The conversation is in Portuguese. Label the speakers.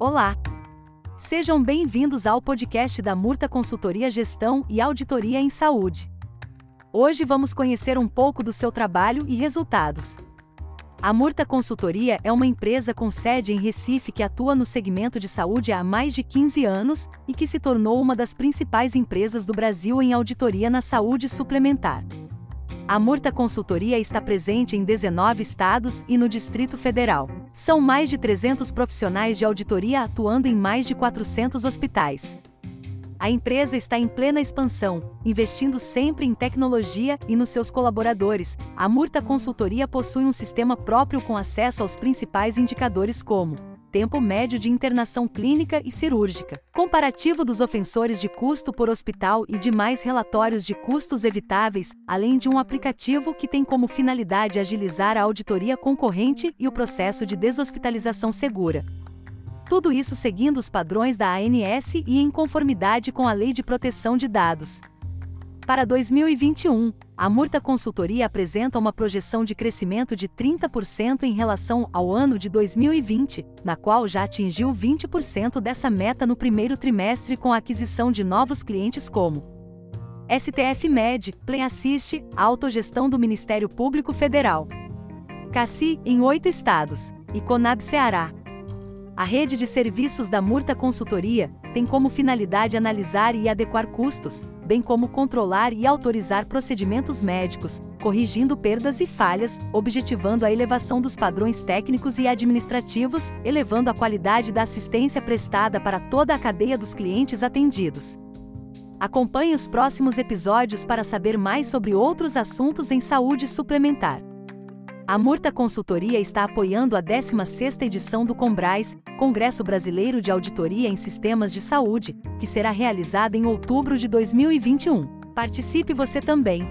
Speaker 1: Olá! Sejam bem-vindos ao podcast da Murta Consultoria Gestão e Auditoria em Saúde. Hoje vamos conhecer um pouco do seu trabalho e resultados. A Murta Consultoria é uma empresa com sede em Recife que atua no segmento de saúde há mais de 15 anos e que se tornou uma das principais empresas do Brasil em auditoria na saúde suplementar. A Murta Consultoria está presente em 19 estados e no Distrito Federal. São mais de 300 profissionais de auditoria atuando em mais de 400 hospitais. A empresa está em plena expansão, investindo sempre em tecnologia e nos seus colaboradores. A Murta Consultoria possui um sistema próprio com acesso aos principais indicadores como tempo médio de internação clínica e cirúrgica, comparativo dos ofensores de custo por hospital e demais relatórios de custos evitáveis, além de um aplicativo que tem como finalidade agilizar a auditoria concorrente e o processo de deshospitalização segura. Tudo isso seguindo os padrões da ANS e em conformidade com a Lei de Proteção de Dados. Para 2021, a Murta Consultoria apresenta uma projeção de crescimento de 30% em relação ao ano de 2020, na qual já atingiu 20% dessa meta no primeiro trimestre com a aquisição de novos clientes como STF Med, Play Assist, Autogestão do Ministério Público Federal, CACI, em oito estados, e Conab Ceará, a rede de serviços da Murta Consultoria tem como finalidade analisar e adequar custos, bem como controlar e autorizar procedimentos médicos, corrigindo perdas e falhas, objetivando a elevação dos padrões técnicos e administrativos, elevando a qualidade da assistência prestada para toda a cadeia dos clientes atendidos. Acompanhe os próximos episódios para saber mais sobre outros assuntos em saúde suplementar. A Murta Consultoria está apoiando a 16ª edição do Combrais, Congresso Brasileiro de Auditoria em Sistemas de Saúde, que será realizada em outubro de 2021. Participe você também!